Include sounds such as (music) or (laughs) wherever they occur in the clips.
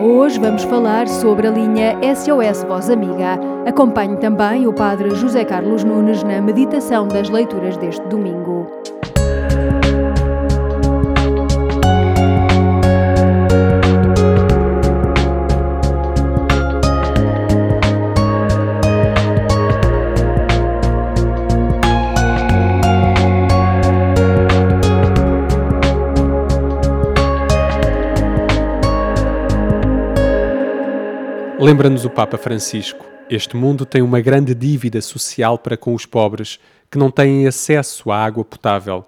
hoje vamos falar sobre a linha SOS Voz Amiga. Acompanhe também o Padre José Carlos Nunes na meditação das leituras deste domingo. Lembra-nos o Papa Francisco: este mundo tem uma grande dívida social para com os pobres que não têm acesso à água potável,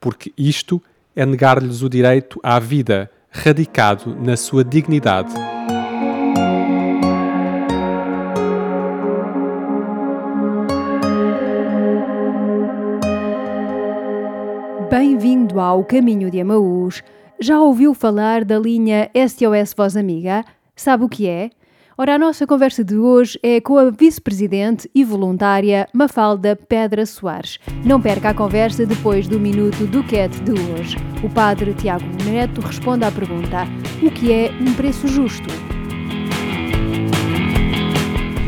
porque isto é negar-lhes o direito à vida, radicado na sua dignidade. Bem-vindo ao Caminho de Amaús. Já ouviu falar da linha SOS Voz Amiga? Sabe o que é? Ora, a nossa conversa de hoje é com a vice-presidente e voluntária Mafalda Pedra Soares. Não perca a conversa depois do Minuto do Cat de hoje. O padre Tiago Neto responde à pergunta: o que é um preço justo?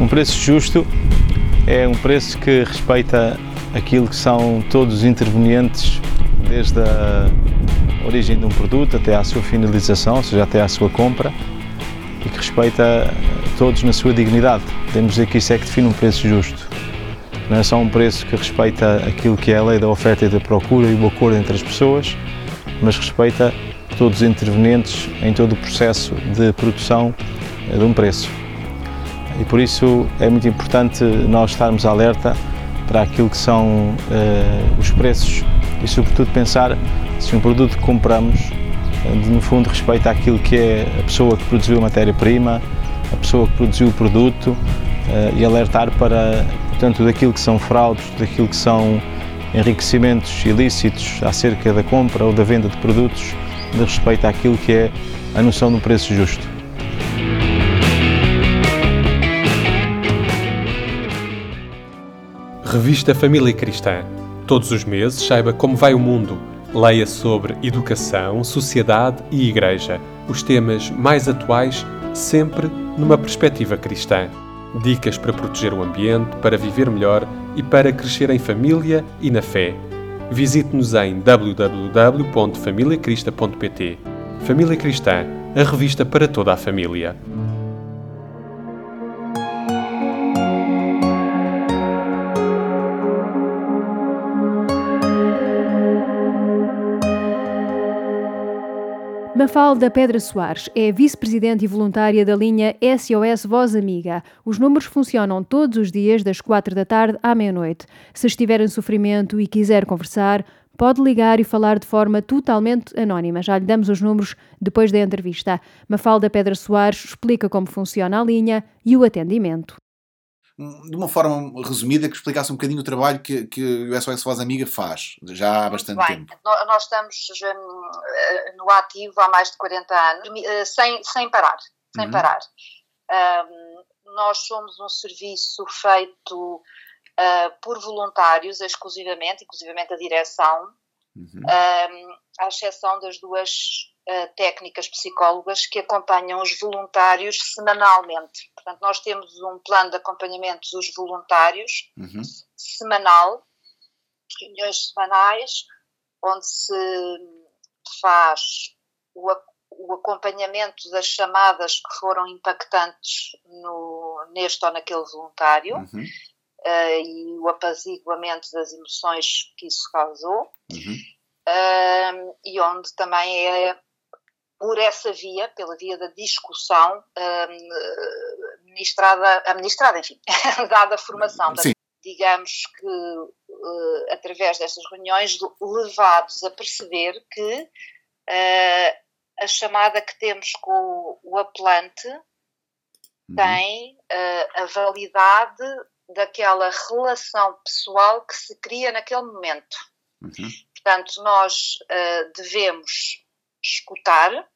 Um preço justo é um preço que respeita aquilo que são todos os intervenientes, desde a origem de um produto até à sua finalização, ou seja, até à sua compra e que respeita todos na sua dignidade. Podemos dizer que isso é que define um preço justo. Não é só um preço que respeita aquilo que é a lei da oferta e da procura e o acordo entre as pessoas, mas respeita todos os intervenientes em todo o processo de produção eh, de um preço. E por isso é muito importante nós estarmos alerta para aquilo que são uh, os preços e, sobretudo, pensar se um produto que compramos no fundo respeita aquilo que é a pessoa que produziu a matéria-prima, a pessoa que produziu o produto eh, e alertar para, portanto, daquilo que são fraudes, daquilo que são enriquecimentos ilícitos acerca da compra ou da venda de produtos, de respeito àquilo que é a noção do preço justo. Revista Família Cristã. Todos os meses saiba como vai o mundo Leia sobre educação, sociedade e igreja, os temas mais atuais, sempre numa perspectiva cristã. Dicas para proteger o ambiente, para viver melhor e para crescer em família e na fé. Visite-nos em www.familiacrista.pt. Família Cristã, a revista para toda a família. Mafalda Pedra Soares é vice-presidente e voluntária da linha SOS Voz Amiga. Os números funcionam todos os dias das quatro da tarde à meia-noite. Se estiver em sofrimento e quiser conversar, pode ligar e falar de forma totalmente anónima. Já lhe damos os números depois da entrevista. Mafalda Pedra Soares explica como funciona a linha e o atendimento de uma forma resumida, que explicasse um bocadinho o trabalho que, que o SOS Voz Amiga faz, já há bastante bem. tempo. Nós estamos eh, no ativo há mais de 40 anos, eh, sem, sem parar. Sem uhum. parar. Um, nós somos um serviço feito uh, por voluntários exclusivamente, inclusivamente a direção, uhum. um, à exceção das duas uh, técnicas psicólogas que acompanham os voluntários semanalmente. Portanto, nós temos um plano de acompanhamento dos voluntários uhum. semanal, reuniões semanais, onde se faz o, o, acompanhamento das chamadas que foram impactantes no, neste ou naquele voluntário. Uhum. Uh, e o apaziguamento das emoções que isso causou, uhum. uh, e onde também é por essa via, pela via da discussão, um, ministrada, administrada, enfim, (laughs) dada a formação. Sim. Digamos que, uh, através destas reuniões, levados a perceber que uh, a chamada que temos com o apelante uhum. tem uh, a validade daquela relação pessoal que se cria naquele momento. Uhum. Portanto, nós devemos escutar,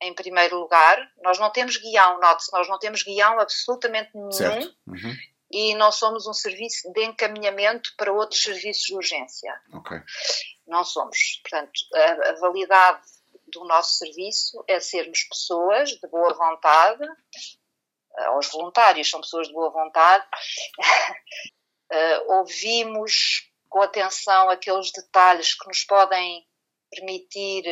em primeiro lugar. Nós não temos guião, note-se, nós não temos guião absolutamente nenhum uhum. e não somos um serviço de encaminhamento para outros serviços de urgência. Okay. Não somos. Portanto, a, a validade do nosso serviço é sermos pessoas de boa vontade, uh, os voluntários são pessoas de boa vontade, uh, (laughs) ouvimos com atenção aqueles detalhes que nos podem permitir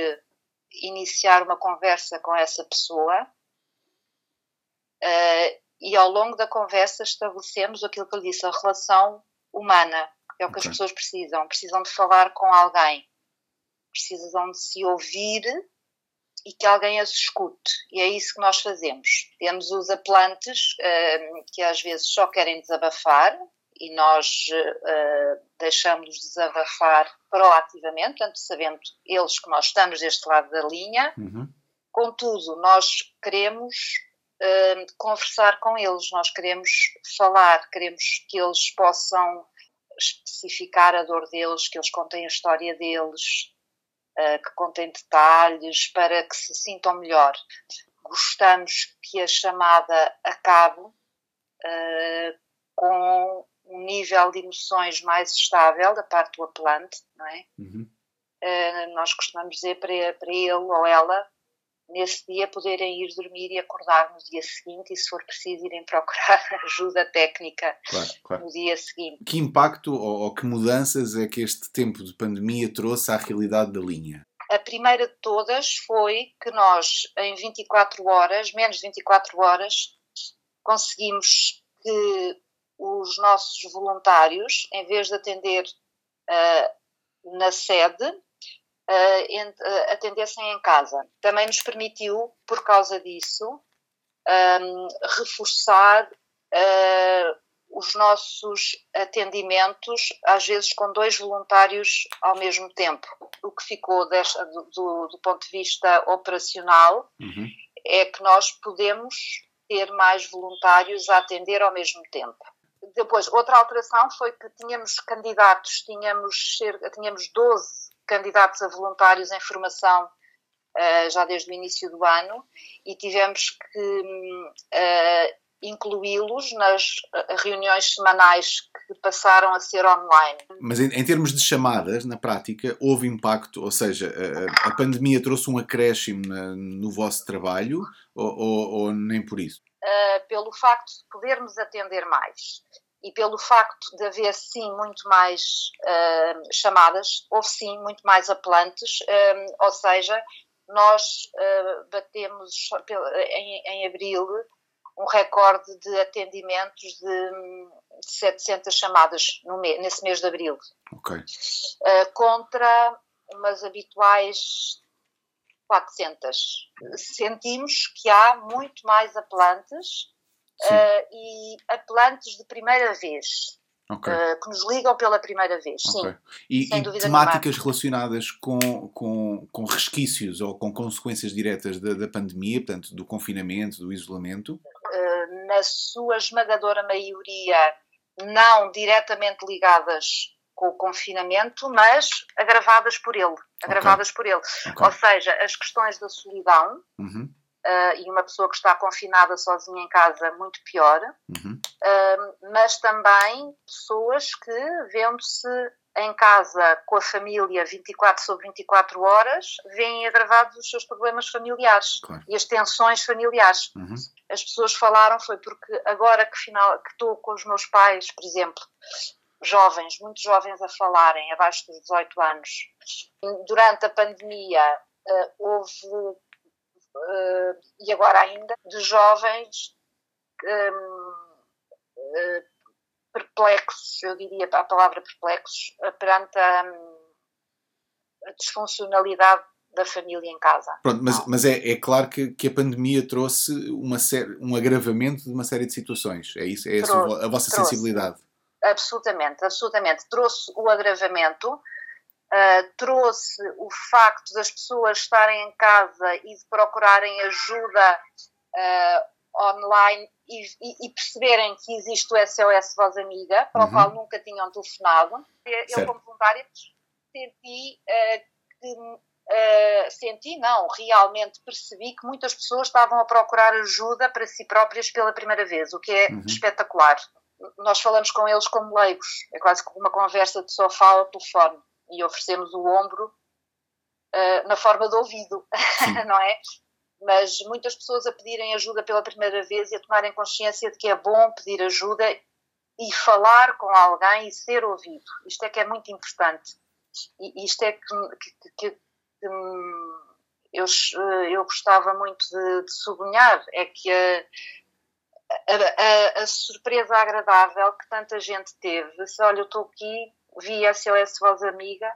iniciar uma conversa com essa pessoa. Uh, e ao longo da conversa estabelecemos aquilo que eu disse, a relação humana, que é o que okay. as pessoas precisam. Precisam de falar com alguém, precisam de se ouvir e que alguém as escute. E é isso que nós fazemos. Temos os apelantes uh, que às vezes só querem desabafar e nós uh, deixamos desabafar proativamente, portanto, sabendo eles que nós estamos deste lado da linha. Uhum. Contudo, nós queremos uh, conversar com eles, nós queremos falar, queremos que eles possam especificar a dor deles, que eles contem a história deles, uh, que contem detalhes para que se sintam melhor. Gostamos que a chamada acabe uh, com um nível de emoções mais estável da parte do apelante, não é? Uhum. Uh, nós costumamos dizer para, para ele ou ela nesse dia poderem ir dormir e acordar no dia seguinte e se for preciso irem (laughs) procurar ajuda técnica claro, claro. no dia seguinte. Que impacto ou, ou, que mudanças é que este tempo de pandemia trouxe à realidade da linha? A primeira de todas foi que nós em 24 horas, menos de 24 horas, conseguimos que os nossos voluntários, em vez de atender uh, na sede, uh, atendessem em casa. Também nos permitiu, por causa disso, um, reforçar uh, os nossos atendimentos, às vezes com dois voluntários ao mesmo tempo. O que ficou desta, do, do, do, ponto de vista operacional uhum. é que nós podemos ter mais voluntários a atender ao mesmo tempo. Depois, outra alteração foi que tínhamos candidatos, tínhamos, tínhamos 12 candidatos a voluntários em formação uh, já desde o início do ano e tivemos que uh, incluí-los nas eh, reuniões semanais que passaram a ser online. Mas em, em, termos de chamadas, na prática, houve impacto, ou seja, a, a pandemia trouxe um acréscimo na, no vosso trabalho ou, ou, ou nem por isso? Uh, pelo facto de podermos atender mais e pelo facto de haver sim muito mais uh, chamadas, houve sim muito mais apelantes, uh, ou seja, nós uh, batemos em, em, abril um recorde de atendimentos de, de 700 chamadas mês, nesse mês de abril. Okay. contra umas habituais 400. Sentimos que há muito mais apelantes uh, e apelantes de primeira vez. Okay. Uh, que nos ligam pela primeira vez, okay. sim. E, e temáticas nenhuma. relacionadas com, com, com resquícios ou com consequências diretas da, da pandemia, portanto, do confinamento, do isolamento? Uh, na sua esmagadora maioria, não diretamente ligadas com o confinamento, mas agravadas por ele. Agravadas okay. por ele. Ou seja, as questões da solidão. Uhum uh, e uma pessoa que está confinada sozinha em casa, muito pior, uhum. uh, mas também pessoas que, vendo-se em casa com a família 24 sobre 24 horas, veem agravados os seus problemas familiares claro. e as tensões familiares. Uhum. As pessoas falaram foi porque agora que, final, que estou com os meus pais, por exemplo, jovens, muito jovens a falarem, abaixo dos 18 anos, durante a pandemia uh, houve e agora ainda, de jovens um, uh, perplexos, eu diria a palavra perplexos, perante a, a disfuncionalidade da família em casa. Pronto, mas, mas é, é claro que, que a pandemia trouxe uma série, um agravamento de uma série de situações. É isso? É trouxe, a vossa trouxe. sensibilidade? Absolutamente, absolutamente. Trouxe o agravamento Uh, trouxe o facto das pessoas estarem em casa e de procurarem ajuda uh, online e, e, e, perceberem que existe o SOS Voz Amiga, para uhum. o qual nunca tinham telefonado. Eu, como voluntária, senti uh, que senti, não, realmente percebi que muitas pessoas estavam a procurar ajuda para si próprias pela primeira vez, o que é uhum. espetacular. Nós falamos com eles como leigos, é quase como uma conversa de sofá ao telefone e oferecemos o ombro uh, na forma de ouvido, (laughs) não é? Mas muitas pessoas a pedirem ajuda pela primeira vez e a tomarem consciência de que é bom pedir ajuda e falar com alguém e ser ouvido. Isto é que é muito importante. E isto é que, que, que, que eu, eu gostava muito de, de sublinhar, é que a, a, a, a, surpresa agradável que tanta gente teve, se olha, eu estou aqui, vi a SOS Voz Amiga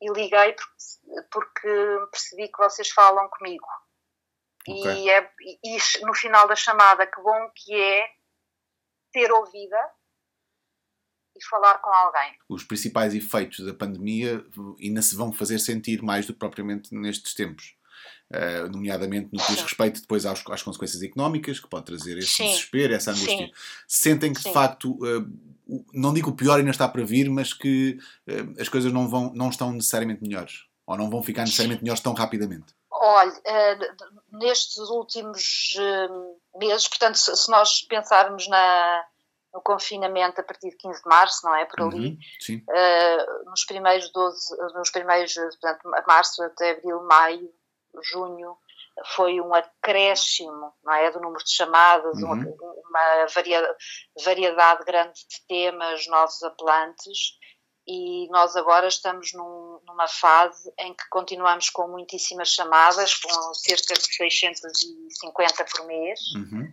e liguei porque, percebi que vocês falam comigo. Okay. E, é, e no final da chamada, que bom que é ser ouvida e falar com alguém. Os principais efeitos da pandemia ainda se vão fazer sentir mais do que propriamente nestes tempos. Uh, nomeadamente no que diz respeito depois às, às, consequências económicas, que pode trazer esse Sim. desespero, essa angústia. Sim. Sentem que, Sim. de facto, uh, não digo o pior ainda está para vir, mas que uh, as coisas não, vão, não estão necessariamente melhores, ou não vão ficar necessariamente melhores tão rapidamente. Olha, nestes últimos meses, portanto, se nós pensarmos na, no confinamento a partir de 15 de março, não é? Por ali. Uhum, uh, nos primeiros 12, nos primeiros, portanto, março até abril, maio, junho, foi um acréscimo, não é? Do número de chamadas, uhum. uma, variedade grande de temas, novos apelantes. E nós agora estamos num, numa fase em que continuamos com muitíssimas chamadas, com cerca de 650 por mês. Uhum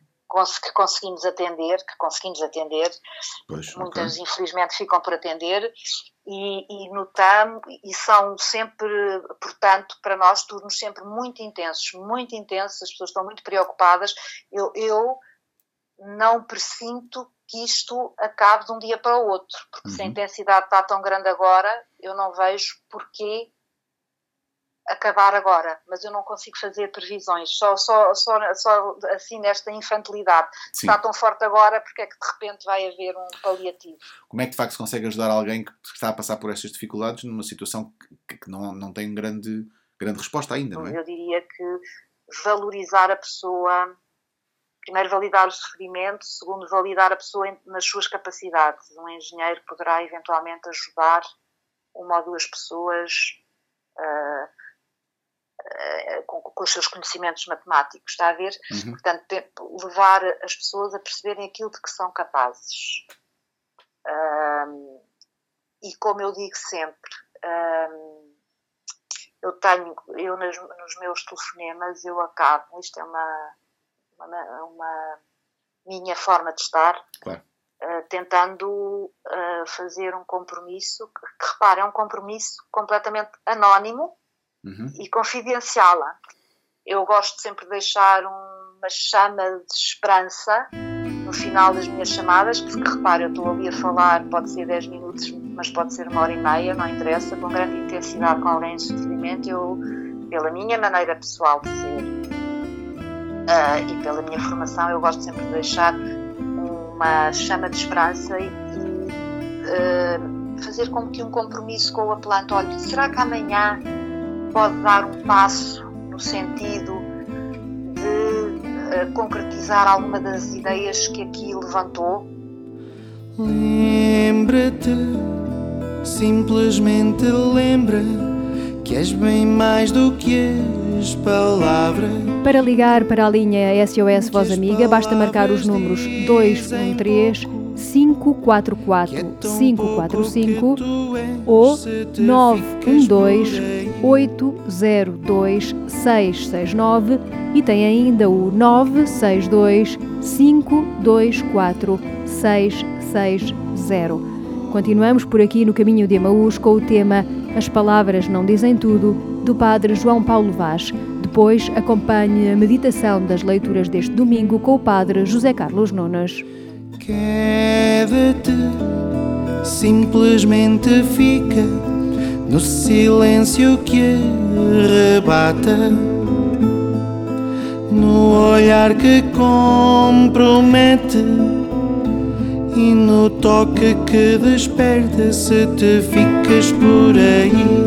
que conseguimos atender, que conseguimos atender, pois, muitas okay. infelizmente ficam por atender e, e notamos, e são sempre, portanto, para nós turnos sempre muito intensos, muito intensos, as pessoas estão muito preocupadas, eu, eu não presinto que isto acabe de um dia para o outro, porque uhum. se a uhum. intensidade está tão grande agora, eu não vejo porquê acabar agora, mas eu não consigo fazer previsões, só, só, só, só assim nesta infantilidade. Sim. Está tão forte agora, porque é que de repente vai haver um paliativo? Como é que de facto se consegue ajudar alguém que está a passar por estas dificuldades numa situação que, que não, não tem grande, grande resposta ainda, não é? Eu diria que valorizar a pessoa, primeiro validar o sofrimento, segundo validar a pessoa nas suas capacidades. Um engenheiro poderá eventualmente ajudar uma ou duas pessoas. Uh, com, com, os seus conhecimentos matemáticos, está a ver? Uhum. Portanto, levar as pessoas a perceberem aquilo de que são capazes. Um, e como eu digo sempre, um, eu tenho, eu nas, nos meus telefonemas, eu acabo, isto é uma, uma, uma minha forma de estar, claro. uh, tentando uh, fazer um compromisso, que, que repara, é um compromisso completamente anónimo, uhum. e confidenciá-la. Eu gosto sempre de deixar uma chama de esperança no final das minhas chamadas, porque repare, eu estou ali a falar, pode ser 10 minutos, mas pode ser uma hora e meia, não interessa, com grande intensidade com alguém em sofrimento, eu, pela minha maneira pessoal de ser uh, e pela minha formação, eu gosto sempre de deixar uma chama de esperança e, uh, fazer como que um compromisso com o apelante. Olha, será que amanhã pode dar um passo no sentido de uh, concretizar alguma das ideias que aqui levantou? Lembra-te, simplesmente lembra que és bem mais do que as palavras. Para ligar para a linha SOS Voz Amiga, basta marcar os números 213 544 545 ou 912 802 669 e tem ainda o 962 524 660. Continuamos por aqui no caminho de Emaús com o tema As Palavras Não Dizem Tudo, do Padre João Paulo Vaz. Depois acompanhe a meditação das leituras deste domingo com o Padre José Carlos Nunes. Queda-te, simplesmente fica no silêncio que arrebata, no olhar que compromete e no toque que desperta se te ficas por aí.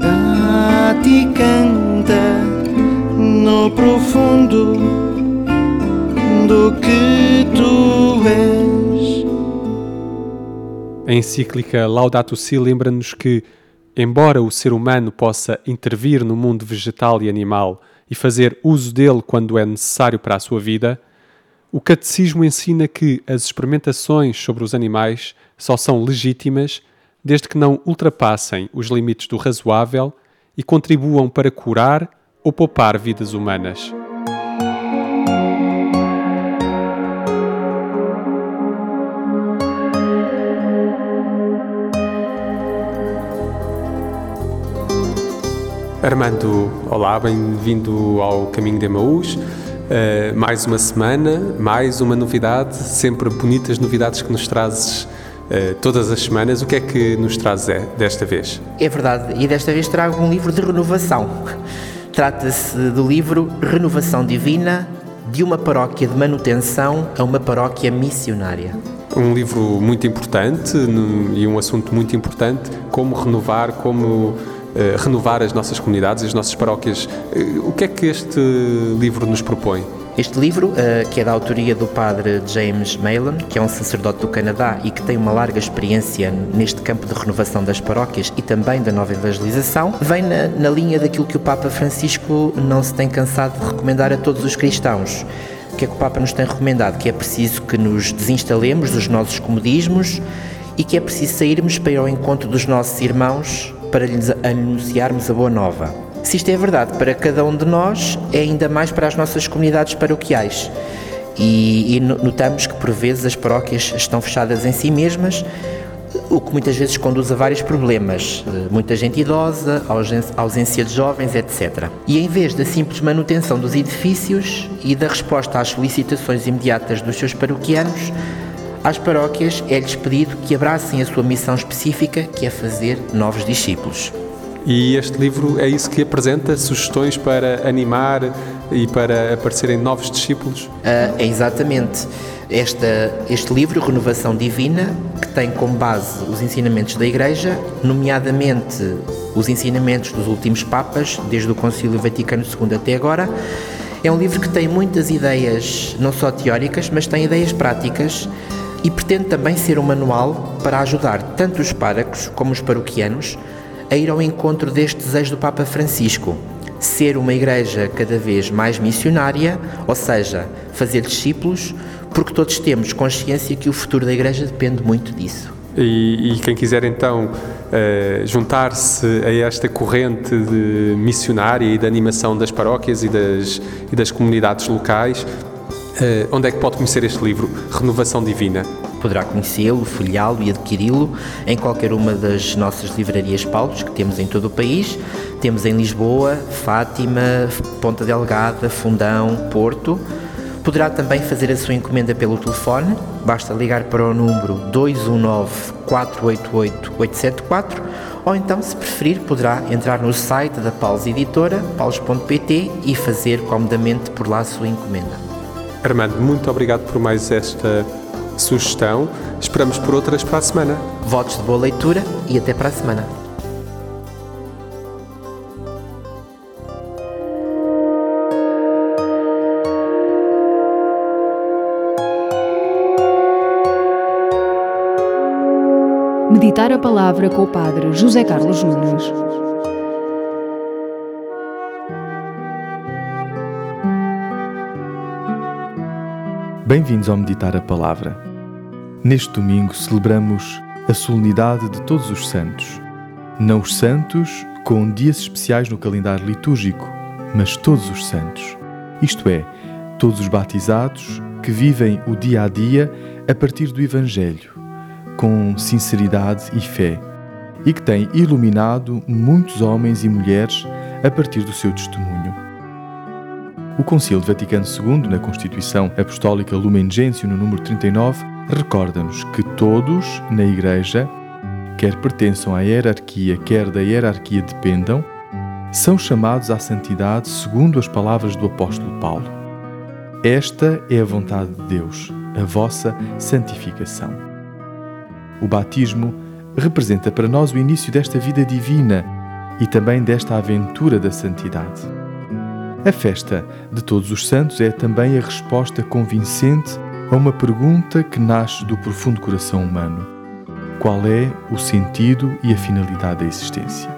Dá-te e canta no profundo do que tu és. encíclica Laudato Si lembra-nos que, embora o ser humano possa intervir no mundo vegetal e animal e fazer uso dele quando é necessário para a sua vida, o catecismo ensina que as experimentações sobre os animais só são legítimas desde que não ultrapassem os limites do razoável e contribuam para curar ou poupar vidas humanas. Armando, olá, bem-vindo ao Caminho de Emaús. Uh, mais uma semana, mais uma novidade, sempre bonitas novidades que nos trazes uh, todas as semanas. O que é que nos trazes é, desta vez? É verdade, e desta vez trago um livro de renovação. Trata-se do livro Renovação Divina, de uma paróquia de manutenção a uma paróquia missionária. Um livro muito importante no, e um assunto muito importante, como renovar, como eh, renovar as nossas comunidades, as nossas paróquias. Eh, o que é que este livro nos propõe? Este livro, uh, que é da autoria do padre James Malon, que é um sacerdote do Canadá e que tem uma larga experiência neste campo de renovação das paróquias e também da nova evangelização, vem na, na linha daquilo que o Papa Francisco não se tem cansado de recomendar a todos os cristãos. Que é que o Papa nos tem recomendado? Que é preciso que nos desinstalemos dos nossos comodismos e que é preciso sairmos para ir ao encontro dos nossos irmãos para lhes anunciarmos a boa nova. Se isto é verdade para cada um de nós, é ainda mais para as nossas comunidades paroquiais. E, e notamos que por vezes as paróquias estão fechadas em si mesmas, o que muitas vezes conduz a vários problemas, eh, muita gente idosa, ausência de jovens, etc. E em vez da simples manutenção dos edifícios e da resposta às solicitações imediatas dos seus paroquianos, às paróquias é-lhes pedido que abracem a sua missão específica, que é fazer novos discípulos. E este livro é isso que apresenta sugestões para animar e para aparecerem novos discípulos? Ah, é exatamente. Esta, este livro, Renovação Divina, que tem como base os ensinamentos da Igreja, nomeadamente os ensinamentos dos últimos Papas, desde o Concílio Vaticano II até agora, é um livro que tem muitas ideias, não só teóricas, mas tem ideias práticas e pretende também ser um manual para ajudar tanto os párocos como os paroquianos a ir ao encontro deste desejo do Papa Francisco, ser uma igreja cada vez mais missionária, ou seja, fazer discípulos, porque todos temos consciência que o futuro da igreja depende muito disso. E, e quem quiser então uh, juntar-se a esta corrente missionária e de animação das paróquias e das, e das comunidades locais, Uh, onde é que pode conhecer este livro, Renovação Divina? Poderá conhecê-lo, folheá-lo e adquiri-lo em qualquer uma das nossas livrarias Paulos, que temos em todo o país. Temos em Lisboa, Fátima, Ponta Delgada, Fundão, Porto. Poderá também fazer a sua encomenda pelo telefone, basta ligar para o número 219 488 874 ou então, se preferir, poderá entrar no site da Paulos Editora, paulos.pt e fazer comodamente por lá a sua encomenda. Armando, muito obrigado por mais esta sugestão. Esperamos por outras para a semana. Votos de boa leitura e até para a semana. Meditar a palavra com o Padre José Carlos Nunes. Bem-vindos ao Meditar a Palavra. Neste domingo celebramos a solenidade de todos os santos. Não os santos com dias especiais no calendário litúrgico, mas todos os santos. Isto é, todos os batizados que vivem o dia a dia a partir do Evangelho, com sinceridade e fé, e que têm iluminado muitos homens e mulheres a partir do seu testemunho. O Concílio Vaticano II, na Constituição Apostólica Lumen Gentium, no número 39, recorda-nos que todos na Igreja, quer pertençam à hierarquia, quer da hierarquia dependam, são chamados à santidade segundo as palavras do apóstolo Paulo. Esta é a vontade de Deus, a vossa santificação. O batismo representa para nós o início desta vida divina e também desta aventura da santidade. A festa de Todos os Santos é também a resposta convincente a uma pergunta que nasce do profundo coração humano: qual é o sentido e a finalidade da existência?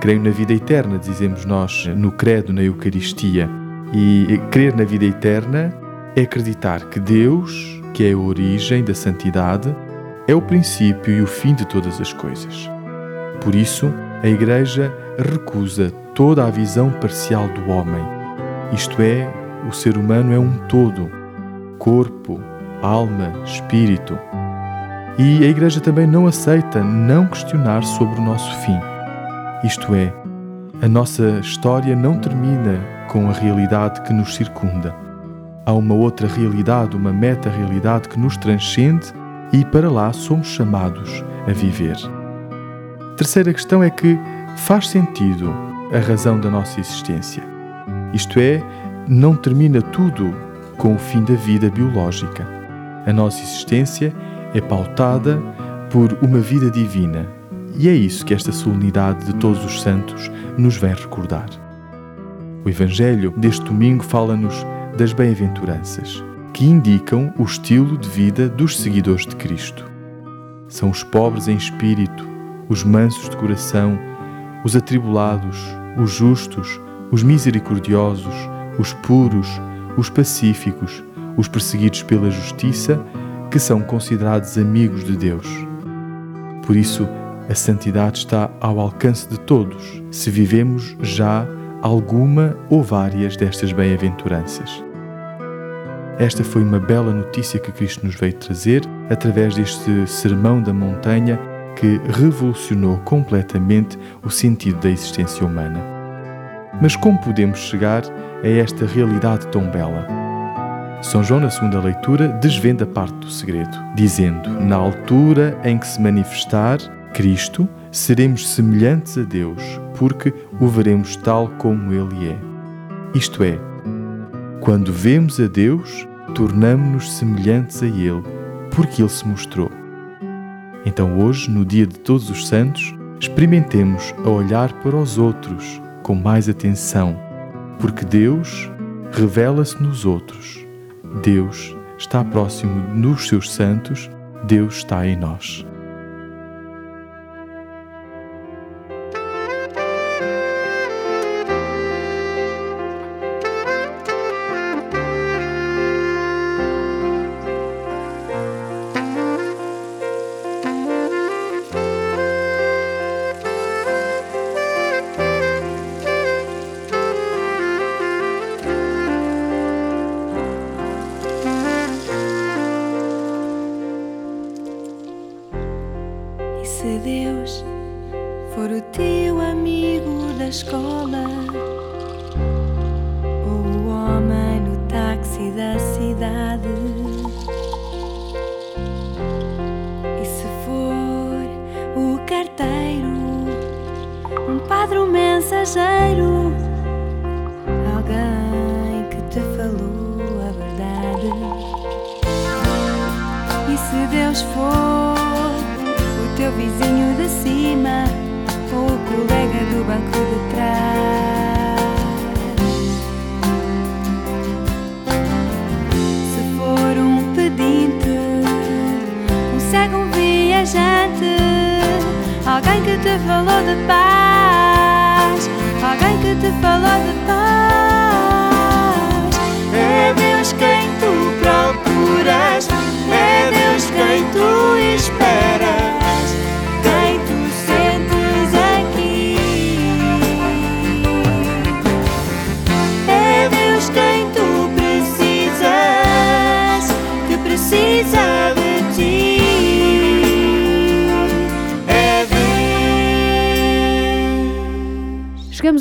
Creio na vida eterna, dizemos nós no Credo, na Eucaristia. E crer na vida eterna é acreditar que Deus, que é a origem da santidade, é o princípio e o fim de todas as coisas. Por isso, a Igreja recusa toda a visão parcial do homem, isto é, o ser humano é um todo, corpo, alma, espírito. E a Igreja também não aceita não questionar sobre o nosso fim, isto é, a nossa história não termina com a realidade que nos circunda. Há uma outra realidade, uma meta-realidade que nos transcende e para lá somos chamados a viver. Terceira questão é que faz sentido a razão da nossa existência. Isto é, não termina tudo com o fim da vida biológica. A nossa existência é pautada por uma vida divina e é isso que esta solenidade de todos os santos nos vem recordar. O Evangelho deste domingo fala-nos das bem-aventuranças que indicam o estilo de vida dos seguidores de Cristo. São os pobres em espírito, os mansos de coração, os atribulados, os justos, os misericordiosos, os puros, os pacíficos, os perseguidos pela justiça, que são considerados amigos de Deus. Por isso, a santidade está ao alcance de todos, se vivemos já alguma ou várias destas bem-aventuranças. Esta foi uma bela notícia que Cristo nos veio trazer através deste sermão da montanha que revolucionou completamente o sentido da existência humana. Mas como podemos chegar a esta realidade tão bela? São João, na segunda leitura, desvenda parte do segredo, dizendo: Na altura em que se manifestar Cristo, seremos semelhantes a Deus, porque o veremos tal como Ele é. Isto é, quando vemos a Deus, tornamos-nos semelhantes a Ele, porque Ele se mostrou. Então, hoje, no Dia de Todos os Santos, experimentemos a olhar para os outros com mais atenção, porque Deus revela-se nos outros. Deus está próximo dos seus santos, Deus está em nós. Vizinho de cima o colega do banco de trás. Se for um pedinte, um cego, um viajante, alguém que te falou de paz, alguém que te falou de paz,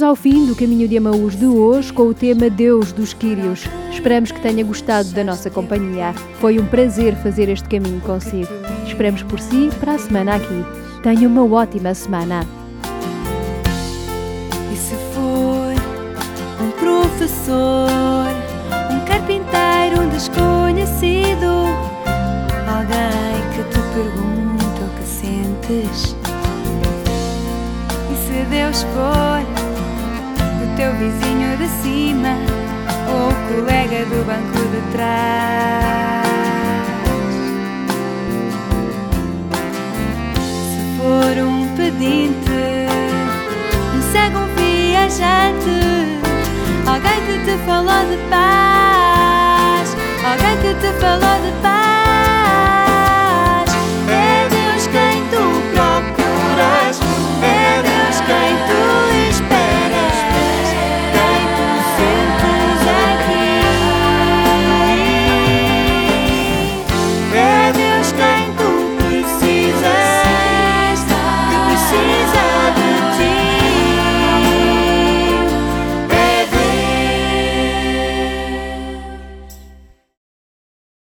Chegamos ao fim do Caminho de Amaús de hoje com o tema Deus dos Quírios. Esperamos que tenha gostado da nossa companhia. Foi um prazer fazer este caminho consigo. Esperamos por si para a semana aqui. Tenha uma ótima semana. E se for um professor, um carpinteiro, um desconhecido, alguém que te pergunta o que sentes? E se Deus for teu vizinho de cima ou o colega do banco de trás. Se for um pedinte, um cego, um viajante, alguém que te falou de paz, alguém que te falou de paz. É Deus quem tu procuras, é Deus quem tu